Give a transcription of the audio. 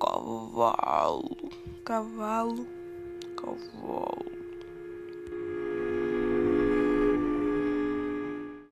cavalo, cavalo, cavalo.